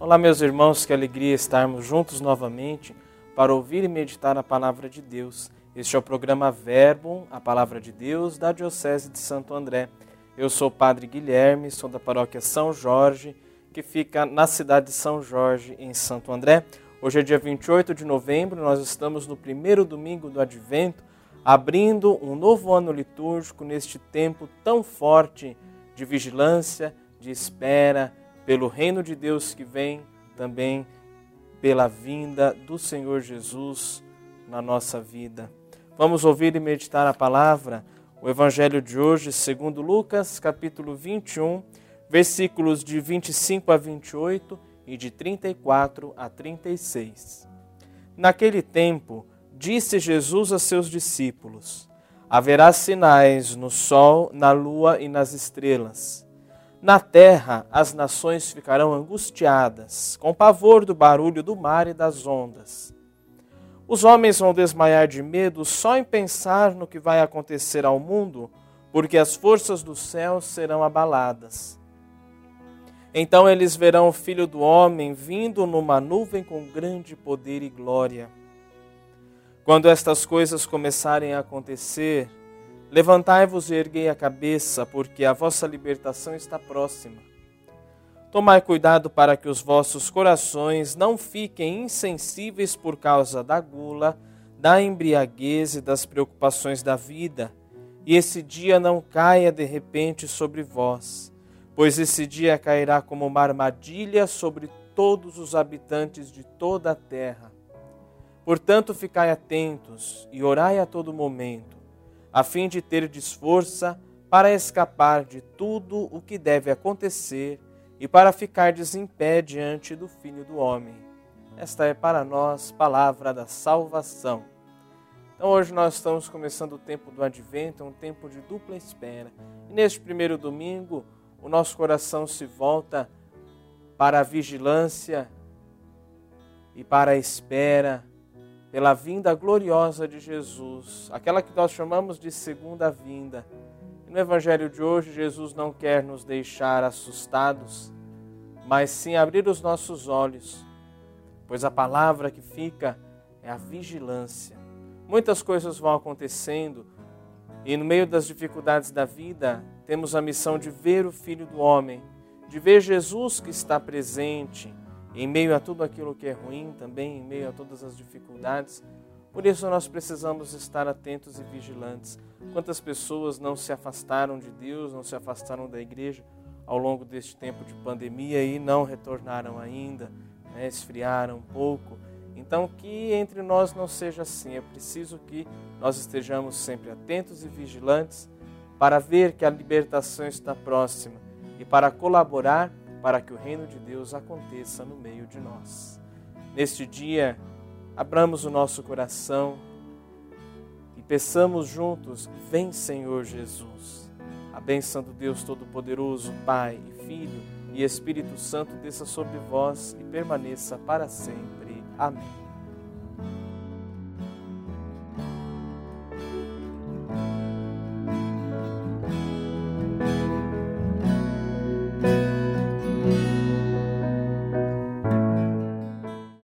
Olá, meus irmãos, que alegria estarmos juntos novamente para ouvir e meditar a palavra de Deus. Este é o programa Verbo, a palavra de Deus, da Diocese de Santo André. Eu sou o Padre Guilherme, sou da paróquia São Jorge, que fica na cidade de São Jorge, em Santo André. Hoje é dia 28 de novembro, nós estamos no primeiro domingo do Advento, abrindo um novo ano litúrgico neste tempo tão forte de vigilância, de espera, pelo reino de Deus que vem, também pela vinda do Senhor Jesus na nossa vida. Vamos ouvir e meditar a palavra, o evangelho de hoje, segundo Lucas, capítulo 21, versículos de 25 a 28 e de 34 a 36. Naquele tempo, disse Jesus a seus discípulos: Haverá sinais no sol, na lua e nas estrelas na terra as nações ficarão angustiadas, com pavor do barulho do mar e das ondas. Os homens vão desmaiar de medo só em pensar no que vai acontecer ao mundo, porque as forças do céu serão abaladas. Então eles verão o Filho do Homem vindo numa nuvem com grande poder e glória. Quando estas coisas começarem a acontecer, Levantai-vos e erguei a cabeça, porque a vossa libertação está próxima. Tomai cuidado para que os vossos corações não fiquem insensíveis por causa da gula, da embriaguez e das preocupações da vida, e esse dia não caia de repente sobre vós, pois esse dia cairá como uma armadilha sobre todos os habitantes de toda a terra. Portanto, ficai atentos e orai a todo momento a fim de ter força para escapar de tudo o que deve acontecer e para ficar em pé diante do Filho do Homem. Esta é para nós palavra da salvação. Então hoje nós estamos começando o tempo do Advento, um tempo de dupla espera. E neste primeiro domingo, o nosso coração se volta para a vigilância e para a espera pela vinda gloriosa de Jesus, aquela que nós chamamos de segunda vinda. No Evangelho de hoje, Jesus não quer nos deixar assustados, mas sim abrir os nossos olhos, pois a palavra que fica é a vigilância. Muitas coisas vão acontecendo e no meio das dificuldades da vida, temos a missão de ver o Filho do Homem, de ver Jesus que está presente em meio a tudo aquilo que é ruim, também em meio a todas as dificuldades. Por isso nós precisamos estar atentos e vigilantes. Quantas pessoas não se afastaram de Deus, não se afastaram da igreja ao longo deste tempo de pandemia e não retornaram ainda, né? esfriaram um pouco. Então, que entre nós não seja assim. É preciso que nós estejamos sempre atentos e vigilantes para ver que a libertação está próxima e para colaborar para que o reino de Deus aconteça no meio de nós. Neste dia, abramos o nosso coração e peçamos juntos: Vem, Senhor Jesus. A bênção do Deus Todo-Poderoso, Pai e Filho e Espírito Santo desça sobre vós e permaneça para sempre. Amém.